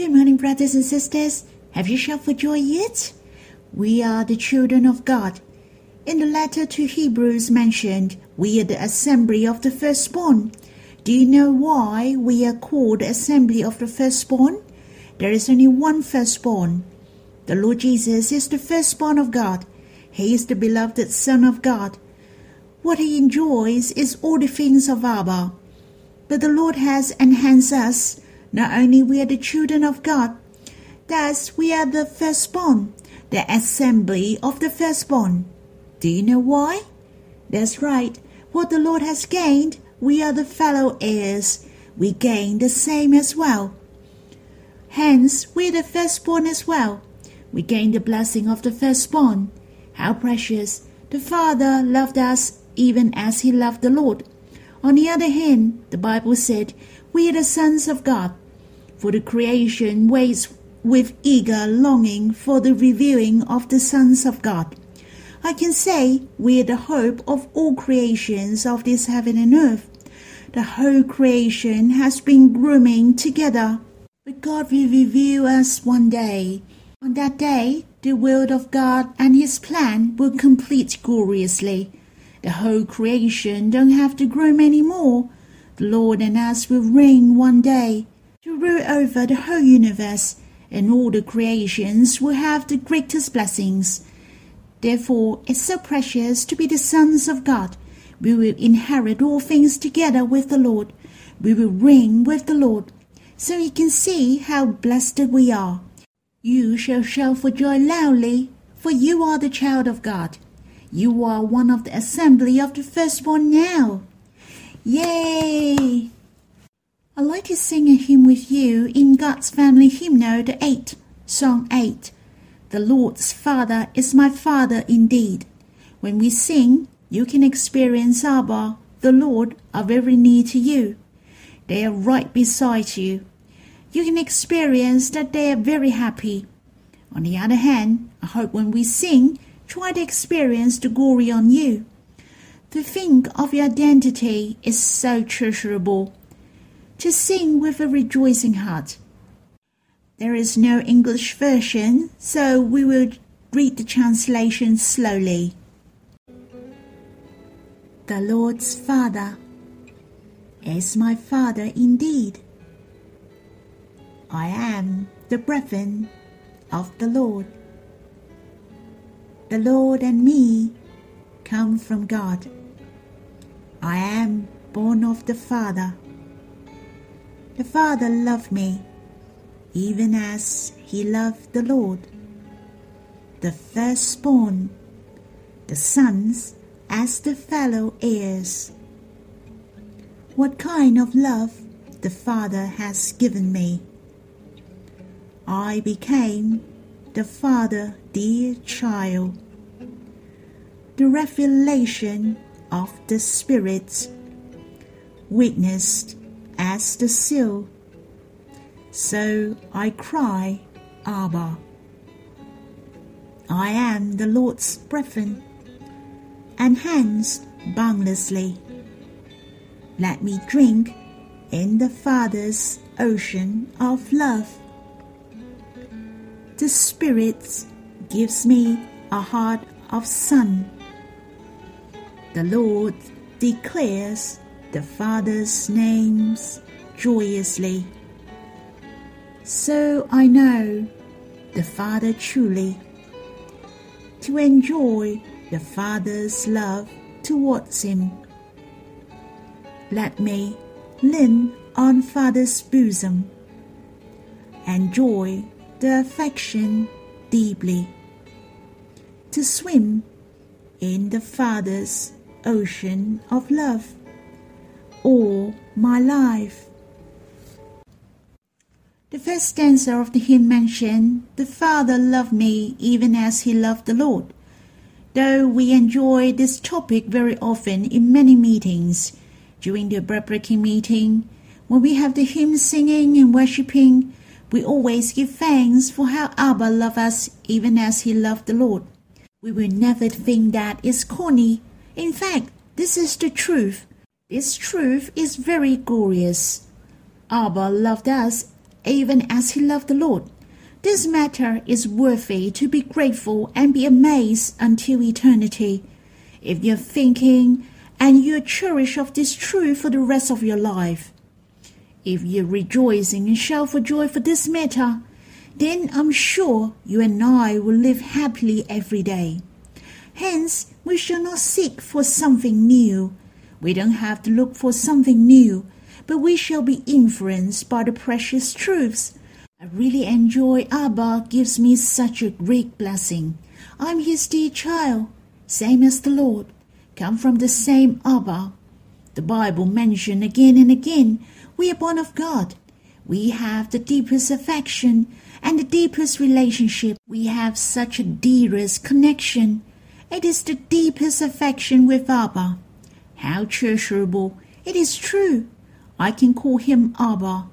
Good morning, brothers and sisters. Have you shouted for joy yet? We are the children of God. In the letter to Hebrews mentioned, we are the assembly of the firstborn. Do you know why we are called the assembly of the firstborn? There is only one firstborn. The Lord Jesus is the firstborn of God. He is the beloved Son of God. What he enjoys is all the things of Abba. But the Lord has enhanced us. Not only we are the children of God, thus we are the firstborn, the assembly of the firstborn. Do you know why? That's right. What the Lord has gained, we are the fellow heirs. We gain the same as well. Hence, we are the firstborn as well. We gain the blessing of the firstborn. How precious! The Father loved us even as he loved the Lord. On the other hand, the Bible said, We are the sons of God. For the creation waits with eager longing for the revealing of the sons of God. I can say we are the hope of all creations of this heaven and earth. The whole creation has been grooming together. But God will reveal us one day. On that day, the will of God and His plan will complete gloriously. The whole creation don't have to groom any more. The Lord and us will reign one day to rule over the whole universe, and all the creations will have the greatest blessings. Therefore, it's so precious to be the sons of God. We will inherit all things together with the Lord. We will reign with the Lord. So you can see how blessed we are. You shall shout for joy loudly, for you are the child of God. You are one of the assembly of the firstborn now. Yay! I'd like to sing a hymn with you in God's Family Hymnal, the 8, Song 8. The Lord's Father is my Father indeed. When we sing, you can experience Abba, the Lord, are very near to you. They are right beside you. You can experience that they are very happy. On the other hand, I hope when we sing, try to experience the glory on you. To think of your identity is so treasurable. To sing with a rejoicing heart there is no English version, so we will read the translation slowly. The Lord's Father is my Father indeed. I am the brethren of the Lord. The Lord and me come from God. I am born of the Father. The Father loved me even as he loved the Lord. The firstborn, the sons as the fellow heirs. What kind of love the Father has given me. I became the Father dear child. The revelation of the Spirit, witnessed as the seal so I cry, Abba. I am the Lord's brethren, and hence boundlessly. Let me drink in the Father's ocean of love. The Spirit gives me a heart of son. The Lord declares the Father's names joyously. So I know the Father truly. To enjoy the Father's love towards Him. Let me lean on Father's bosom. Enjoy the affection deeply. To swim in the Father's ocean of love all my life. The first stanza of the hymn mentioned, The Father loved me even as he loved the Lord. Though we enjoy this topic very often in many meetings, during the bread breaking meeting, when we have the hymn singing and worshipping, we always give thanks for how Abba loved us even as he loved the Lord. We will never think that is corny. In fact, this is the truth. This truth is very glorious. Abba loved us even as he loved the Lord. This matter is worthy to be grateful and be amazed until eternity. If you're thinking and you cherish of this truth for the rest of your life, if you're rejoicing and shout for joy for this matter, then I'm sure you and I will live happily every day. Hence, we shall not seek for something new. We don't have to look for something new, but we shall be influenced by the precious truths. I really enjoy Abba gives me such a great blessing. I'm his dear child, same as the Lord, come from the same Abba. The Bible mentions again and again, we are born of God. We have the deepest affection and the deepest relationship. We have such a dearest connection. It is the deepest affection with Abba. How treasurable! It is true. I can call him Abba.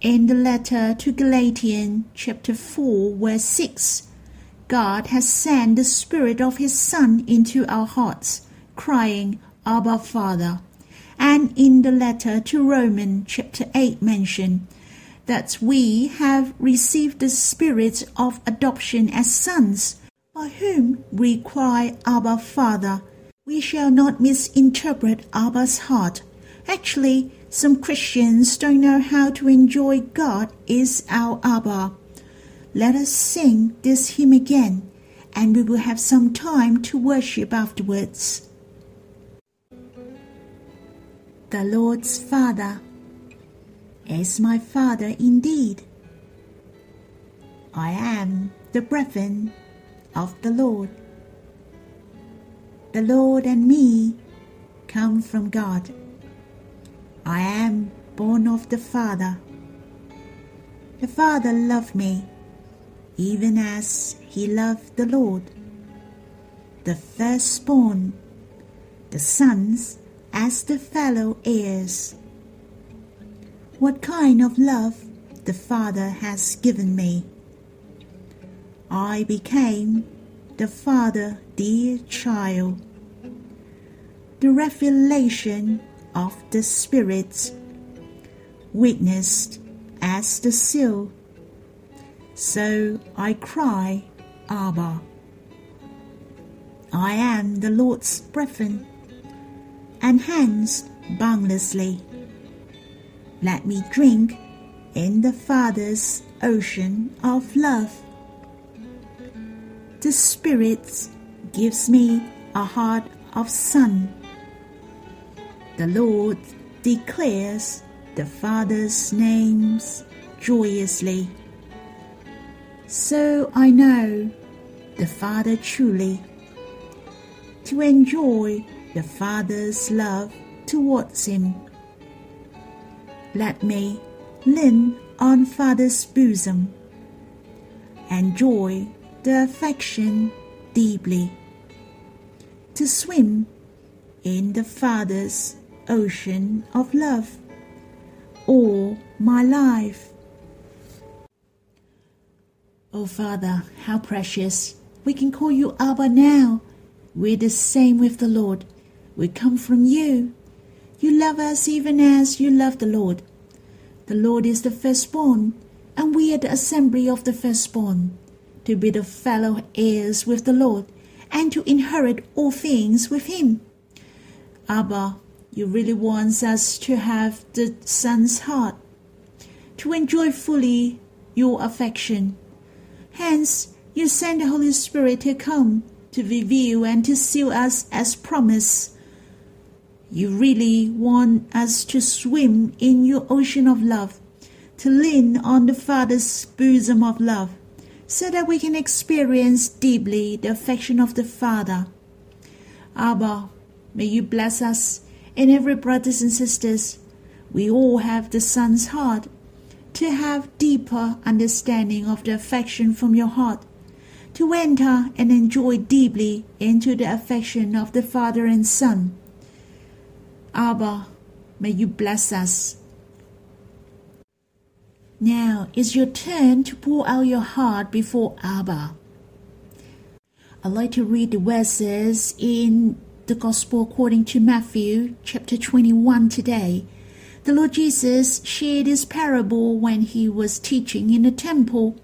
In the letter to Galatians, chapter 4, verse 6, God has sent the Spirit of His Son into our hearts, crying, Abba, Father. And in the letter to Romans, chapter 8, mentioned, that we have received the spirit of adoption as sons, by whom we cry, Abba, Father. We shall not misinterpret Abba's heart. Actually, some Christians don't know how to enjoy God is our Abba. Let us sing this hymn again, and we will have some time to worship afterwards. The Lord's Father is my Father indeed. I am the brethren of the Lord. The Lord and me come from God. I am born of the Father. The Father loved me, even as he loved the Lord. The firstborn, the sons as the fellow heirs what kind of love the Father has given me. I became the Father dear child. The revelation of the Spirit, witnessed as the seal. So I cry, Abba. I am the Lord's brethren, and hence boundlessly let me drink in the Father's ocean of love. The Spirit gives me a heart of son. The Lord declares the Father's names joyously. So I know the Father truly. To enjoy the Father's love towards him let me lean on Father's bosom, and enjoy the affection deeply, to swim in the Father's ocean of love all my life. Oh, Father, how precious! We can call you Abba now. We're the same with the Lord. We come from you. You love us even as you love the Lord. The Lord is the firstborn, and we are the assembly of the firstborn, to be the fellow heirs with the Lord, and to inherit all things with Him. Abba, you really want us to have the Son's heart, to enjoy fully your affection. Hence, you send the Holy Spirit to come to reveal and to seal us as promised you really want us to swim in your ocean of love, to lean on the Father's bosom of love, so that we can experience deeply the affection of the Father. Abba, may you bless us and every brothers and sisters. We all have the Son's heart, to have deeper understanding of the affection from your heart, to enter and enjoy deeply into the affection of the Father and Son Abba, may you bless us. Now it's your turn to pour out your heart before Abba. I'd like to read the verses in the Gospel according to Matthew chapter 21 today. The Lord Jesus shared this parable when he was teaching in the temple.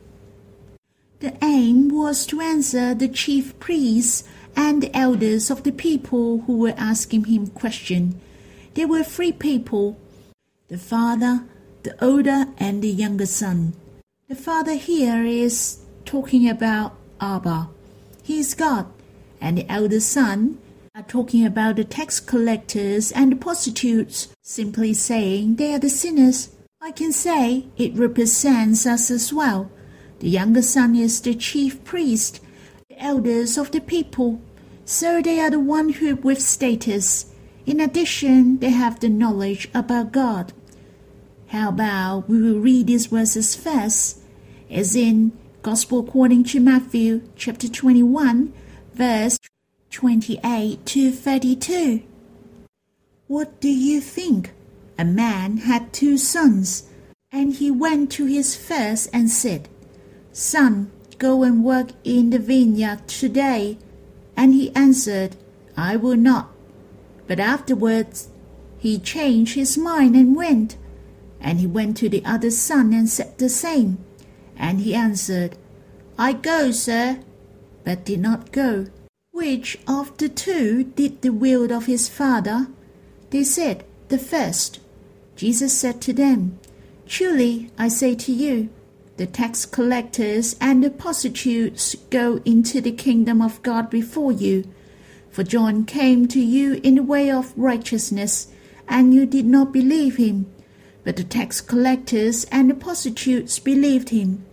The aim was to answer the chief priests and the elders of the people who were asking him questions. There were three people the father, the older, and the younger son. The father here is talking about Abba. He is God. And the elder son are talking about the tax collectors and the prostitutes, simply saying they are the sinners. I can say it represents us as well. The younger son is the chief priest, the elders of the people. So they are the one who with status. In addition, they have the knowledge about God. How about we will read these verses first, as in Gospel according to Matthew chapter 21, verse 28 to 32. What do you think? A man had two sons, and he went to his first and said, Son, go and work in the vineyard today. And he answered, I will not. But afterwards he changed his mind and went. And he went to the other son and said the same. And he answered, I go, sir, but did not go. Which of the two did the will of his father? They said, The first. Jesus said to them, Truly I say to you, the tax collectors and the prostitutes go into the kingdom of God before you. For John came to you in the way of righteousness, and you did not believe him. But the tax collectors and the prostitutes believed him.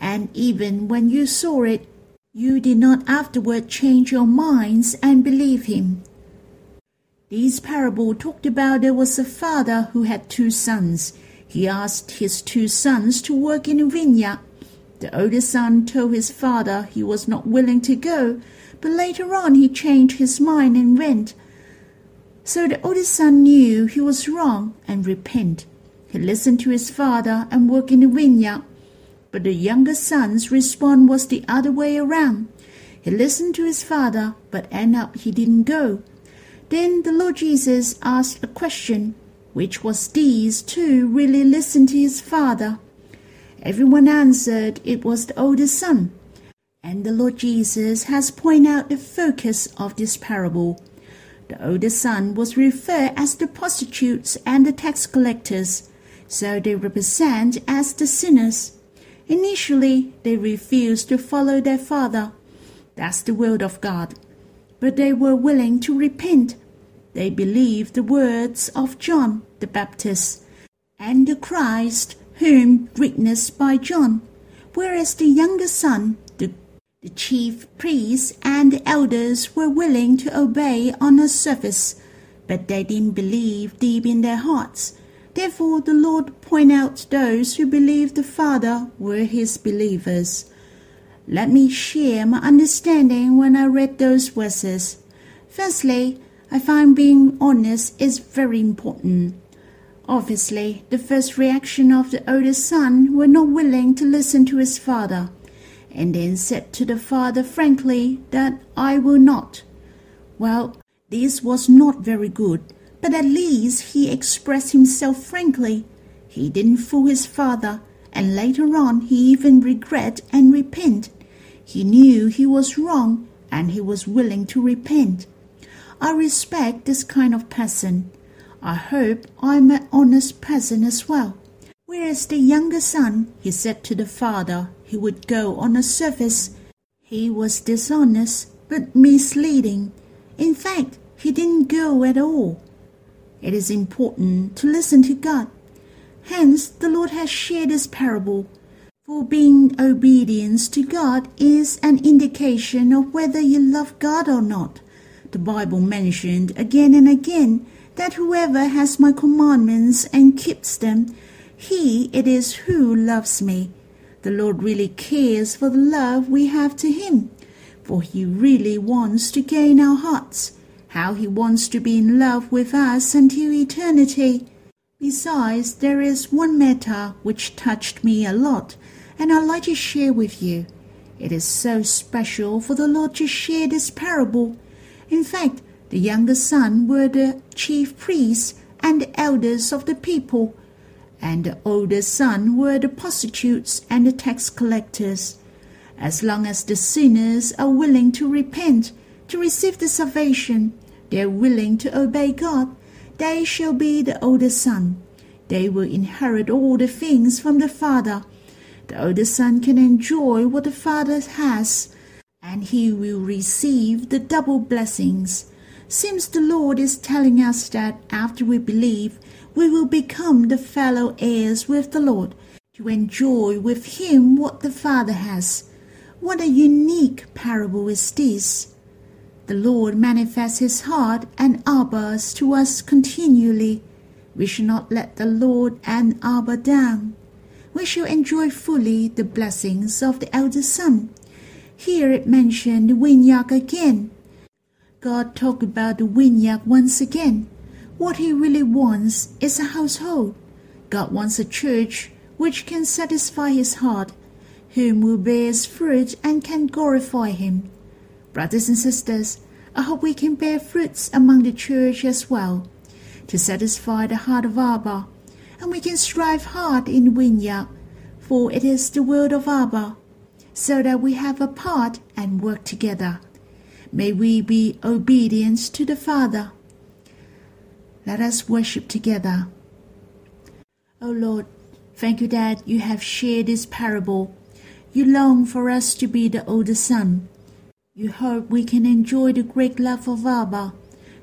And even when you saw it, you did not afterward change your minds and believe him. This parable talked about there was a father who had two sons. He asked his two sons to work in a vineyard. The older son told his father he was not willing to go, but later on he changed his mind and went. So the older son knew he was wrong and repented. He listened to his father and worked in the vineyard. But the younger son's response was the other way around. He listened to his father, but end up he didn't go. Then the Lord Jesus asked a question, which was these two really listened to his father? Everyone answered it was the older son. And the Lord Jesus has pointed out the focus of this parable. The older son was referred as the prostitutes and the tax collectors, so they represent as the sinners. Initially, they refused to follow their father. That's the will of God. But they were willing to repent. They believed the words of John the Baptist and the Christ whom witnessed by John, whereas the younger son, the, the chief priests and the elders were willing to obey on a surface, but they didn't believe deep in their hearts. Therefore, the Lord point out those who believed the Father were his believers. Let me share my understanding when I read those verses. Firstly, I find being honest is very important. Obviously, the first reaction of the older son were not willing to listen to his father, and then said to the father frankly that I will not. Well, this was not very good but at least he expressed himself frankly. He didn't fool his father, and later on he even regret and repent. He knew he was wrong, and he was willing to repent. I respect this kind of person. I hope I'm an honest person as well. Whereas the younger son, he said to the father he would go on a service. He was dishonest but misleading. In fact, he didn't go at all. It is important to listen to God. Hence, the Lord has shared this parable. For being obedience to God is an indication of whether you love God or not. The Bible mentioned again and again that whoever has my commandments and keeps them, he it is who loves me. The Lord really cares for the love we have to Him, for He really wants to gain our hearts how he wants to be in love with us until eternity. Besides, there is one matter which touched me a lot, and I'd like to share with you. It is so special for the Lord to share this parable. In fact, the younger son were the chief priests and the elders of the people, and the older son were the prostitutes and the tax collectors. As long as the sinners are willing to repent, to receive the salvation, they are willing to obey God, they shall be the older son. They will inherit all the things from the Father. The older son can enjoy what the Father has, and he will receive the double blessings. Seems the Lord is telling us that after we believe, we will become the fellow heirs with the Lord, to enjoy with Him what the Father has. What a unique parable is this! The Lord manifests His heart and Abba's to us continually. We shall not let the Lord and Abba down. We shall enjoy fully the blessings of the elder son. Here it mentioned the vineyard again. God talked about the vineyard once again. What He really wants is a household. God wants a church which can satisfy His heart, whom will bears fruit and can glorify Him. Brothers and sisters, I hope we can bear fruits among the church as well, to satisfy the heart of Abba, and we can strive hard in the vineyard, for it is the word of Abba, so that we have a part and work together. May we be obedient to the Father. Let us worship together. O Lord, thank you that you have shared this parable. You long for us to be the older son you hope we can enjoy the great love of Abba,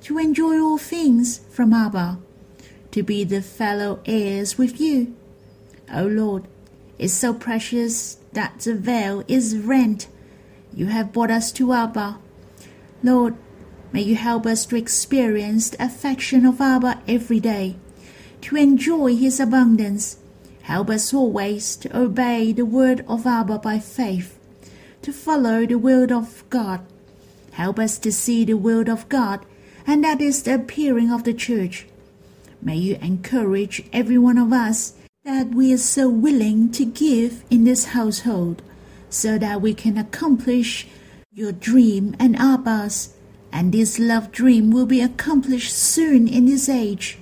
to enjoy all things from Abba, to be the fellow heirs with you. O oh Lord, it's so precious that the veil is rent. You have brought us to Abba. Lord, may you help us to experience the affection of Abba every day, to enjoy his abundance. Help us always to obey the word of Abba by faith to follow the will of God. Help us to see the will of God, and that is the appearing of the church. May you encourage every one of us that we are so willing to give in this household, so that we can accomplish your dream and Abba's, and this love dream will be accomplished soon in this age.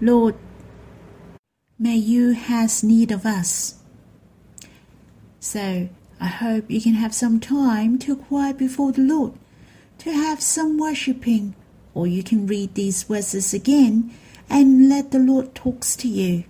Lord, may you have need of us. So, I hope you can have some time to quiet before the Lord, to have some worshiping, or you can read these verses again and let the Lord talks to you.